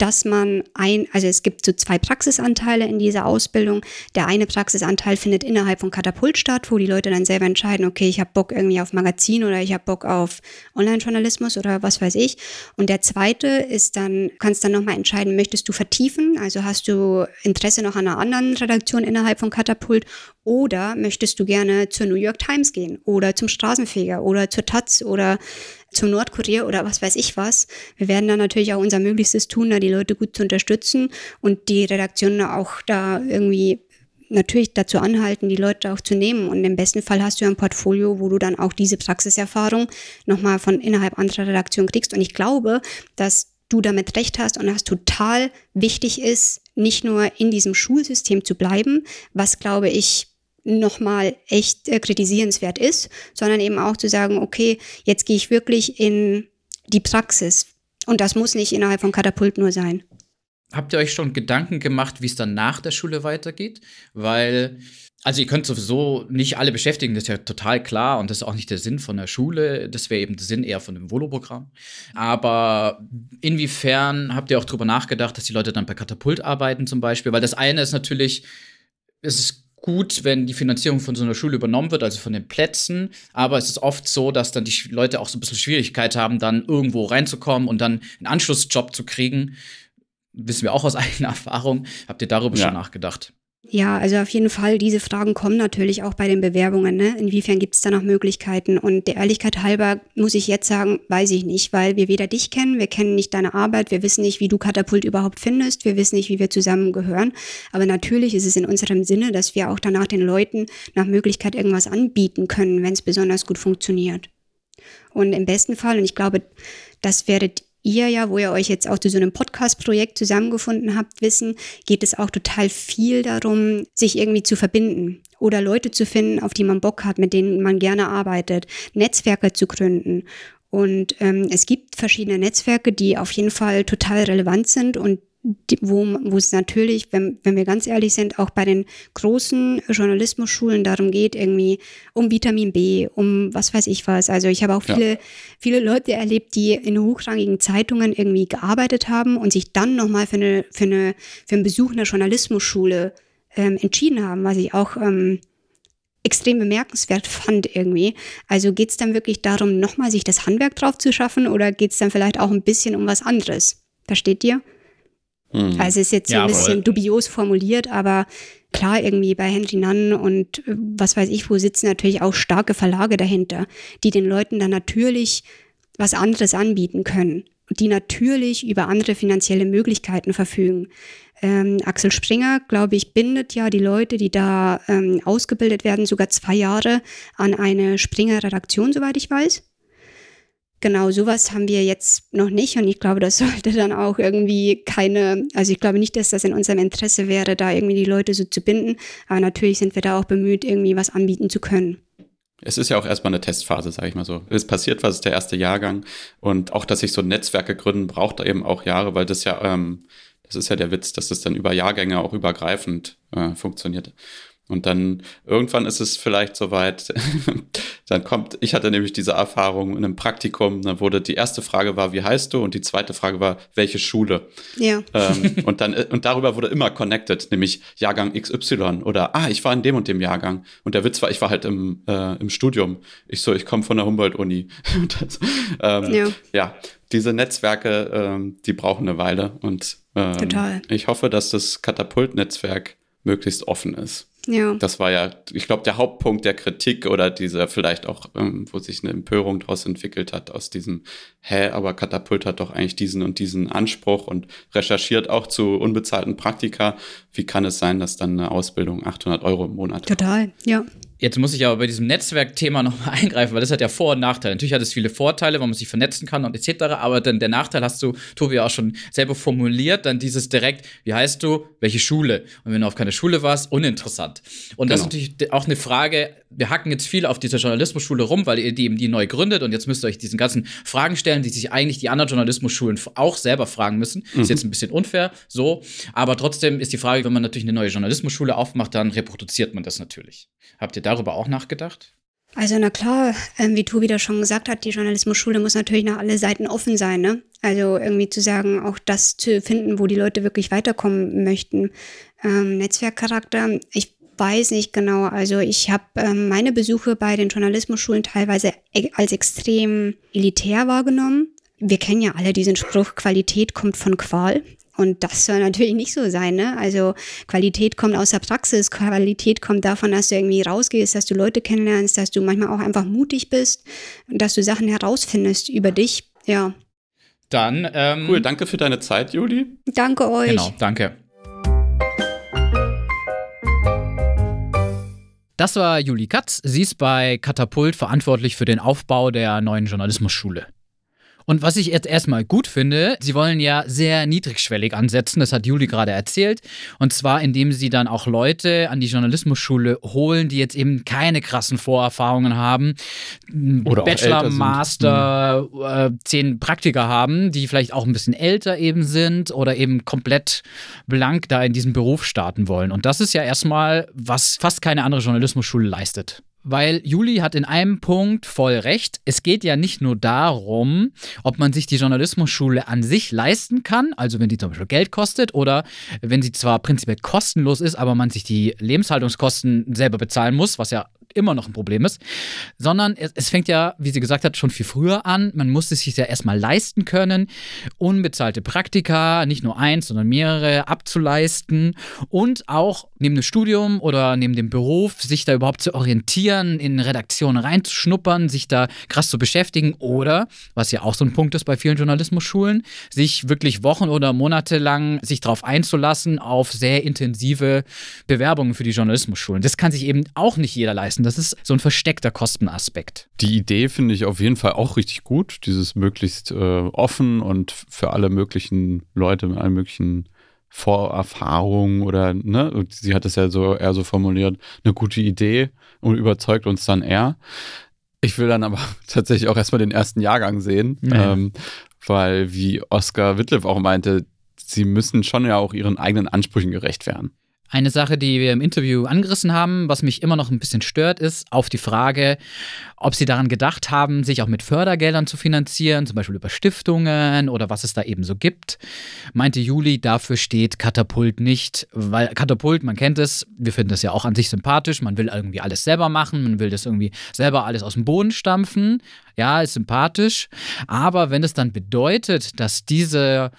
dass man ein, also es gibt so zwei Praxisanteile in dieser Ausbildung. Der eine Praxisanteil findet innerhalb von Katapult statt, wo die Leute dann selber entscheiden, okay, ich habe Bock irgendwie auf Magazin oder ich habe Bock auf Online-Journalismus oder was weiß ich. Und der zweite ist dann, kannst dann nochmal entscheiden, möchtest du vertiefen? Also hast du Interesse noch an einer anderen Redaktion innerhalb von Katapult oder möchtest du gerne zur New York Times gehen oder zum Straßenfeger oder zur Taz oder zum Nordkurier oder was weiß ich was. Wir werden da natürlich auch unser Möglichstes tun, da die Leute gut zu unterstützen und die Redaktionen auch da irgendwie natürlich dazu anhalten, die Leute auch zu nehmen. Und im besten Fall hast du ein Portfolio, wo du dann auch diese Praxiserfahrung nochmal von innerhalb anderer Redaktion kriegst. Und ich glaube, dass du damit recht hast und das total wichtig ist, nicht nur in diesem Schulsystem zu bleiben, was glaube ich nochmal echt äh, kritisierenswert ist, sondern eben auch zu sagen, okay, jetzt gehe ich wirklich in die Praxis. Und das muss nicht innerhalb von Katapult nur sein. Habt ihr euch schon Gedanken gemacht, wie es dann nach der Schule weitergeht? Weil, also ihr könnt sowieso nicht alle beschäftigen, das ist ja total klar und das ist auch nicht der Sinn von der Schule. Das wäre eben der Sinn eher von dem Volo-Programm. Aber inwiefern habt ihr auch drüber nachgedacht, dass die Leute dann bei Katapult arbeiten zum Beispiel? Weil das eine ist natürlich, es ist gut, wenn die Finanzierung von so einer Schule übernommen wird, also von den Plätzen. Aber es ist oft so, dass dann die Leute auch so ein bisschen Schwierigkeit haben, dann irgendwo reinzukommen und dann einen Anschlussjob zu kriegen. Wissen wir auch aus eigener Erfahrung. Habt ihr darüber ja. schon nachgedacht? Ja, also auf jeden Fall, diese Fragen kommen natürlich auch bei den Bewerbungen. Ne? Inwiefern gibt es da noch Möglichkeiten? Und der Ehrlichkeit halber muss ich jetzt sagen, weiß ich nicht, weil wir weder dich kennen, wir kennen nicht deine Arbeit, wir wissen nicht, wie du Katapult überhaupt findest, wir wissen nicht, wie wir zusammengehören. Aber natürlich ist es in unserem Sinne, dass wir auch danach den Leuten nach Möglichkeit irgendwas anbieten können, wenn es besonders gut funktioniert. Und im besten Fall, und ich glaube, das werdet ihr ja, wo ihr euch jetzt auch zu so einem Podcast-Projekt zusammengefunden habt, wissen, geht es auch total viel darum, sich irgendwie zu verbinden oder Leute zu finden, auf die man Bock hat, mit denen man gerne arbeitet, Netzwerke zu gründen. Und ähm, es gibt verschiedene Netzwerke, die auf jeden Fall total relevant sind und die, wo, wo es natürlich, wenn, wenn wir ganz ehrlich sind, auch bei den großen Journalismusschulen darum geht, irgendwie um Vitamin B, um was weiß ich was. Also ich habe auch viele, ja. viele Leute erlebt, die in hochrangigen Zeitungen irgendwie gearbeitet haben und sich dann nochmal für, eine, für, eine, für einen Besuch einer Journalismusschule ähm, entschieden haben, was ich auch ähm, extrem bemerkenswert fand irgendwie. Also geht es dann wirklich darum, nochmal sich das Handwerk drauf zu schaffen oder geht es dann vielleicht auch ein bisschen um was anderes? Versteht ihr? Mhm. Also es ist jetzt ja, ein bisschen voll. dubios formuliert, aber klar, irgendwie bei Henry Nunn und äh, was weiß ich wo sitzen natürlich auch starke Verlage dahinter, die den Leuten dann natürlich was anderes anbieten können, die natürlich über andere finanzielle Möglichkeiten verfügen. Ähm, Axel Springer, glaube ich, bindet ja die Leute, die da ähm, ausgebildet werden, sogar zwei Jahre an eine Springer-Redaktion, soweit ich weiß. Genau, sowas haben wir jetzt noch nicht und ich glaube, das sollte dann auch irgendwie keine, also ich glaube nicht, dass das in unserem Interesse wäre, da irgendwie die Leute so zu binden, aber natürlich sind wir da auch bemüht, irgendwie was anbieten zu können. Es ist ja auch erstmal eine Testphase, sage ich mal so. Es passiert was, ist der erste Jahrgang und auch, dass sich so Netzwerke gründen, braucht eben auch Jahre, weil das ja, ähm, das ist ja der Witz, dass das dann über Jahrgänge auch übergreifend äh, funktioniert. Und dann irgendwann ist es vielleicht soweit, dann kommt, ich hatte nämlich diese Erfahrung in einem Praktikum, da wurde die erste Frage war, wie heißt du? Und die zweite Frage war, welche Schule? Ja. Ähm, und dann, und darüber wurde immer connected, nämlich Jahrgang XY oder, ah, ich war in dem und dem Jahrgang. Und der Witz war, ich war halt im, äh, im Studium. Ich so, ich komme von der Humboldt-Uni. ähm, ja. ja, diese Netzwerke, ähm, die brauchen eine Weile und ähm, Total. ich hoffe, dass das Katapult-Netzwerk möglichst offen ist. Ja. Das war ja, ich glaube, der Hauptpunkt der Kritik oder dieser vielleicht auch, ähm, wo sich eine Empörung daraus entwickelt hat, aus diesem, hä, aber Katapult hat doch eigentlich diesen und diesen Anspruch und recherchiert auch zu unbezahlten Praktika. Wie kann es sein, dass dann eine Ausbildung 800 Euro im Monat Total, ja. Jetzt muss ich aber bei diesem Netzwerkthema nochmal eingreifen, weil das hat ja Vor- und Nachteile. Natürlich hat es viele Vorteile, weil man sich vernetzen kann und etc. Aber dann der Nachteil hast du, Tobi, auch schon selber formuliert, dann dieses direkt, wie heißt du, welche Schule? Und wenn du auf keine Schule warst, uninteressant. Und genau. das ist natürlich auch eine Frage, wir hacken jetzt viel auf dieser Journalismusschule rum, weil ihr die eben die neu gründet und jetzt müsst ihr euch diesen ganzen Fragen stellen, die sich eigentlich die anderen Journalismusschulen auch selber fragen müssen. Mhm. Ist jetzt ein bisschen unfair, so. Aber trotzdem ist die Frage, wenn man natürlich eine neue Journalismusschule aufmacht, dann reproduziert man das natürlich. Habt ihr darüber auch nachgedacht? Also na klar, ähm, wie Tobi das schon gesagt hat, die Journalismusschule muss natürlich nach alle Seiten offen sein. Ne? Also irgendwie zu sagen, auch das zu finden, wo die Leute wirklich weiterkommen möchten. Ähm, Netzwerkcharakter, ich weiß nicht genau. Also ich habe ähm, meine Besuche bei den Journalismusschulen teilweise e als extrem elitär wahrgenommen. Wir kennen ja alle diesen Spruch, Qualität kommt von Qual. Und das soll natürlich nicht so sein. Ne? Also Qualität kommt aus der Praxis, Qualität kommt davon, dass du irgendwie rausgehst, dass du Leute kennenlernst, dass du manchmal auch einfach mutig bist und dass du Sachen herausfindest über dich. Ja. Dann. Ähm, cool, danke für deine Zeit, Juli. Danke euch. Genau, danke. Das war Juli Katz. Sie ist bei Katapult verantwortlich für den Aufbau der neuen Journalismusschule. Und was ich jetzt erstmal gut finde, sie wollen ja sehr niedrigschwellig ansetzen, das hat Juli gerade erzählt. Und zwar, indem sie dann auch Leute an die Journalismusschule holen, die jetzt eben keine krassen Vorerfahrungen haben, Oder Bachelor, Master, mhm. äh, zehn Praktiker haben, die vielleicht auch ein bisschen älter eben sind oder eben komplett blank da in diesen Beruf starten wollen. Und das ist ja erstmal, was fast keine andere Journalismusschule leistet. Weil Juli hat in einem Punkt voll recht. Es geht ja nicht nur darum, ob man sich die Journalismusschule an sich leisten kann, also wenn die zum Beispiel Geld kostet oder wenn sie zwar prinzipiell kostenlos ist, aber man sich die Lebenshaltungskosten selber bezahlen muss, was ja immer noch ein Problem ist, sondern es, es, fängt ja, wie sie gesagt hat, schon viel früher an. Man muss es sich ja erstmal leisten können, unbezahlte Praktika, nicht nur eins, sondern mehrere abzuleisten und auch neben dem Studium oder neben dem Beruf sich da überhaupt zu orientieren, in Redaktionen reinzuschnuppern, sich da krass zu beschäftigen oder, was ja auch so ein Punkt ist bei vielen Journalismusschulen, sich wirklich Wochen oder Monate lang sich darauf einzulassen auf sehr intensive Bewerbungen für die Journalismusschulen. Das kann sich eben auch nicht jeder leisten. Das ist so ein versteckter Kostenaspekt. Die Idee finde ich auf jeden Fall auch richtig gut, dieses möglichst äh, offen und für alle möglichen Leute mit allen möglichen Vorerfahrungen oder, ne, sie hat es ja so eher so formuliert, eine gute Idee und überzeugt uns dann eher. Ich will dann aber tatsächlich auch erstmal den ersten Jahrgang sehen, ja. ähm, weil, wie Oskar Wittliff auch meinte, sie müssen schon ja auch ihren eigenen Ansprüchen gerecht werden. Eine Sache, die wir im Interview angerissen haben, was mich immer noch ein bisschen stört, ist auf die Frage, ob sie daran gedacht haben, sich auch mit Fördergeldern zu finanzieren, zum Beispiel über Stiftungen oder was es da eben so gibt. Meinte Juli, dafür steht Katapult nicht, weil Katapult, man kennt es, wir finden das ja auch an sich sympathisch, man will irgendwie alles selber machen, man will das irgendwie selber alles aus dem Boden stampfen. Ja, ist sympathisch. Aber wenn es dann bedeutet, dass diese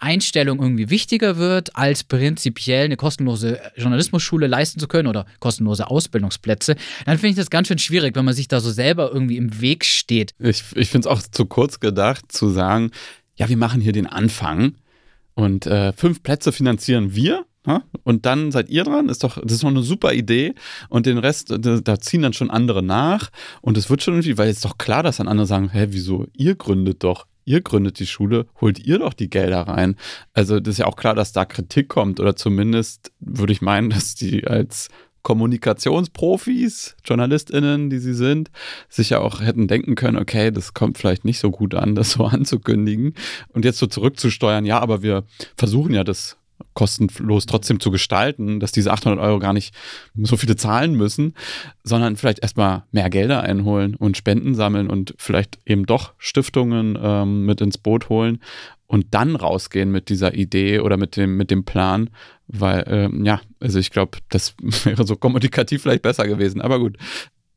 Einstellung irgendwie wichtiger wird, als prinzipiell eine kostenlose Journalismusschule leisten zu können oder kostenlose Ausbildungsplätze, dann finde ich das ganz schön schwierig, wenn man sich da so selber irgendwie im Weg steht. Ich, ich finde es auch zu kurz gedacht, zu sagen, ja, wir machen hier den Anfang und äh, fünf Plätze finanzieren wir und dann seid ihr dran, ist doch, das ist doch eine super Idee. Und den Rest, da, da ziehen dann schon andere nach. Und es wird schon irgendwie, weil es ist doch klar, dass dann andere sagen, hä, wieso? Ihr gründet doch ihr gründet die Schule, holt ihr doch die Gelder rein. Also das ist ja auch klar, dass da Kritik kommt oder zumindest würde ich meinen, dass die als Kommunikationsprofis, JournalistInnen, die sie sind, sich ja auch hätten denken können, okay, das kommt vielleicht nicht so gut an, das so anzukündigen und jetzt so zurückzusteuern, ja, aber wir versuchen ja das kostenlos trotzdem zu gestalten, dass diese 800 Euro gar nicht so viele zahlen müssen, sondern vielleicht erstmal mehr Gelder einholen und Spenden sammeln und vielleicht eben doch Stiftungen ähm, mit ins Boot holen und dann rausgehen mit dieser Idee oder mit dem, mit dem Plan, weil, ähm, ja, also ich glaube, das wäre so kommunikativ vielleicht besser gewesen, aber gut.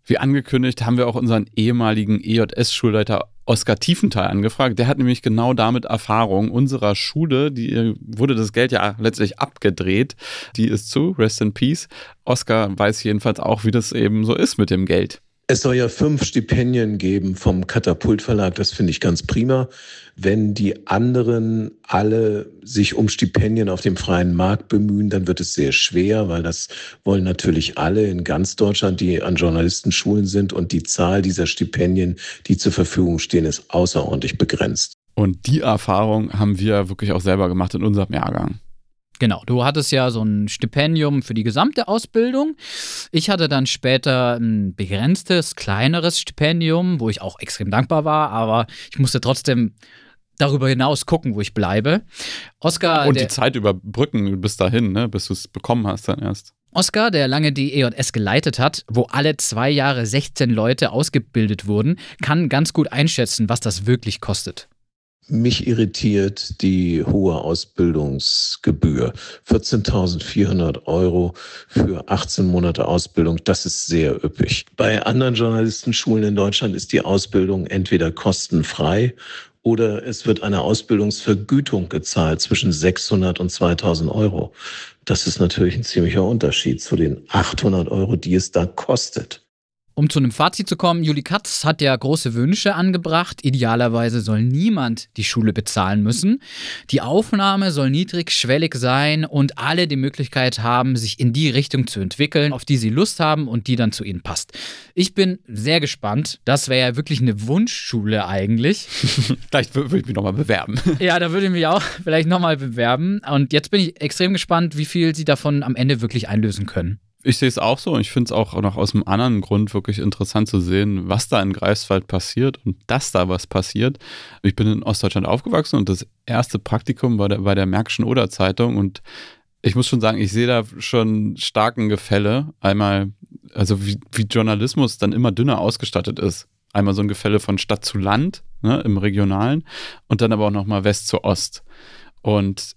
Wie angekündigt, haben wir auch unseren ehemaligen EJS-Schulleiter Oskar Tiefenthal angefragt. Der hat nämlich genau damit Erfahrung. Unserer Schule, die wurde das Geld ja letztlich abgedreht. Die ist zu, rest in peace. Oskar weiß jedenfalls auch, wie das eben so ist mit dem Geld. Es soll ja fünf Stipendien geben vom Katapult Verlag. Das finde ich ganz prima. Wenn die anderen alle sich um Stipendien auf dem freien Markt bemühen, dann wird es sehr schwer, weil das wollen natürlich alle in ganz Deutschland, die an Journalistenschulen sind. Und die Zahl dieser Stipendien, die zur Verfügung stehen, ist außerordentlich begrenzt. Und die Erfahrung haben wir wirklich auch selber gemacht in unserem Jahrgang. Genau, du hattest ja so ein Stipendium für die gesamte Ausbildung. Ich hatte dann später ein begrenztes, kleineres Stipendium, wo ich auch extrem dankbar war, aber ich musste trotzdem darüber hinaus gucken, wo ich bleibe. Oscar. Und die Zeit überbrücken bis dahin, ne, bis du es bekommen hast dann erst. Oscar, der lange die EJS geleitet hat, wo alle zwei Jahre 16 Leute ausgebildet wurden, kann ganz gut einschätzen, was das wirklich kostet. Mich irritiert die hohe Ausbildungsgebühr. 14.400 Euro für 18 Monate Ausbildung, das ist sehr üppig. Bei anderen Journalistenschulen in Deutschland ist die Ausbildung entweder kostenfrei oder es wird eine Ausbildungsvergütung gezahlt zwischen 600 und 2000 Euro. Das ist natürlich ein ziemlicher Unterschied zu den 800 Euro, die es da kostet. Um zu einem Fazit zu kommen, Juli Katz hat ja große Wünsche angebracht. Idealerweise soll niemand die Schule bezahlen müssen. Die Aufnahme soll niedrigschwellig sein und alle die Möglichkeit haben, sich in die Richtung zu entwickeln, auf die sie Lust haben und die dann zu ihnen passt. Ich bin sehr gespannt. Das wäre ja wirklich eine Wunschschule eigentlich. vielleicht würde ich mich nochmal bewerben. Ja, da würde ich mich auch vielleicht nochmal bewerben. Und jetzt bin ich extrem gespannt, wie viel sie davon am Ende wirklich einlösen können. Ich sehe es auch so und ich finde es auch noch aus einem anderen Grund wirklich interessant zu sehen, was da in Greifswald passiert und dass da was passiert. Ich bin in Ostdeutschland aufgewachsen und das erste Praktikum war bei der Märkischen Oder Zeitung und ich muss schon sagen, ich sehe da schon starken Gefälle. Einmal, also wie, wie Journalismus dann immer dünner ausgestattet ist. Einmal so ein Gefälle von Stadt zu Land ne, im Regionalen und dann aber auch nochmal West zu Ost. Und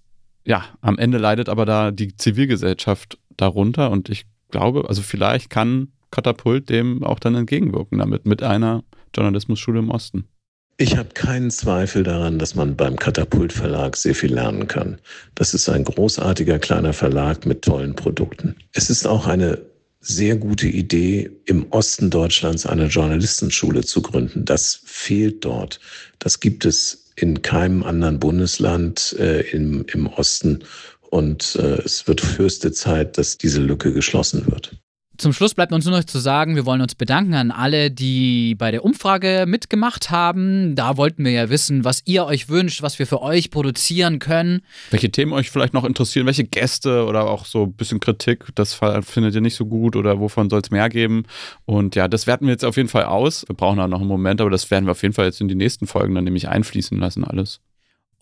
ja, am Ende leidet aber da die Zivilgesellschaft darunter und ich glaube, also vielleicht kann Katapult dem auch dann entgegenwirken damit, mit einer Journalismusschule im Osten. Ich habe keinen Zweifel daran, dass man beim Katapult Verlag sehr viel lernen kann. Das ist ein großartiger kleiner Verlag mit tollen Produkten. Es ist auch eine sehr gute Idee, im Osten Deutschlands eine Journalistenschule zu gründen. Das fehlt dort. Das gibt es in keinem anderen Bundesland äh, im, im Osten. Und äh, es wird höchste Zeit, dass diese Lücke geschlossen wird. Zum Schluss bleibt uns nur noch zu sagen, wir wollen uns bedanken an alle, die bei der Umfrage mitgemacht haben. Da wollten wir ja wissen, was ihr euch wünscht, was wir für euch produzieren können. Welche Themen euch vielleicht noch interessieren, welche Gäste oder auch so ein bisschen Kritik, das findet ihr nicht so gut oder wovon soll es mehr geben. Und ja, das werten wir jetzt auf jeden Fall aus. Wir brauchen auch noch einen Moment, aber das werden wir auf jeden Fall jetzt in die nächsten Folgen dann nämlich einfließen lassen, alles.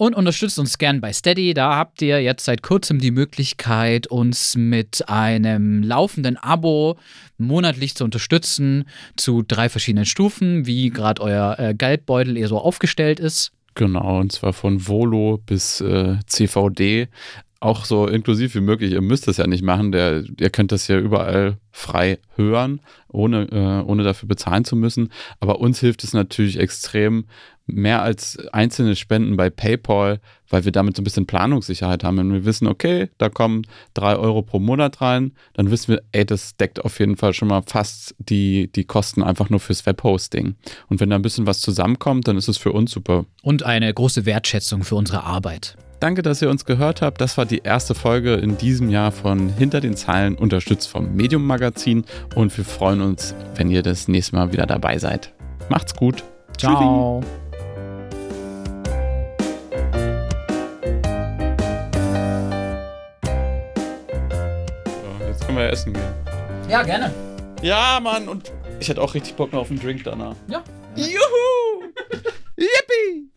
Und unterstützt uns gern bei Steady. Da habt ihr jetzt seit kurzem die Möglichkeit, uns mit einem laufenden Abo monatlich zu unterstützen zu drei verschiedenen Stufen, wie gerade euer äh, Geldbeutel eher so aufgestellt ist. Genau, und zwar von Volo bis äh, CVD auch so inklusiv wie möglich. Ihr müsst das ja nicht machen. Der, ihr könnt das ja überall frei hören, ohne, äh, ohne dafür bezahlen zu müssen. Aber uns hilft es natürlich extrem, mehr als einzelne Spenden bei PayPal, weil wir damit so ein bisschen Planungssicherheit haben. Wenn wir wissen, okay, da kommen drei Euro pro Monat rein, dann wissen wir, ey, das deckt auf jeden Fall schon mal fast die, die Kosten einfach nur fürs Webhosting. Und wenn da ein bisschen was zusammenkommt, dann ist es für uns super. Und eine große Wertschätzung für unsere Arbeit. Danke, dass ihr uns gehört habt. Das war die erste Folge in diesem Jahr von Hinter den Zeilen, unterstützt vom Medium Magazin. Und wir freuen uns, wenn ihr das nächste Mal wieder dabei seid. Macht's gut. Ciao. Tschüssi. essen gehen. Ja, gerne. Ja, Mann, und ich hätte auch richtig Bock noch auf einen Drink danach. Ja. Juhu! Yippie!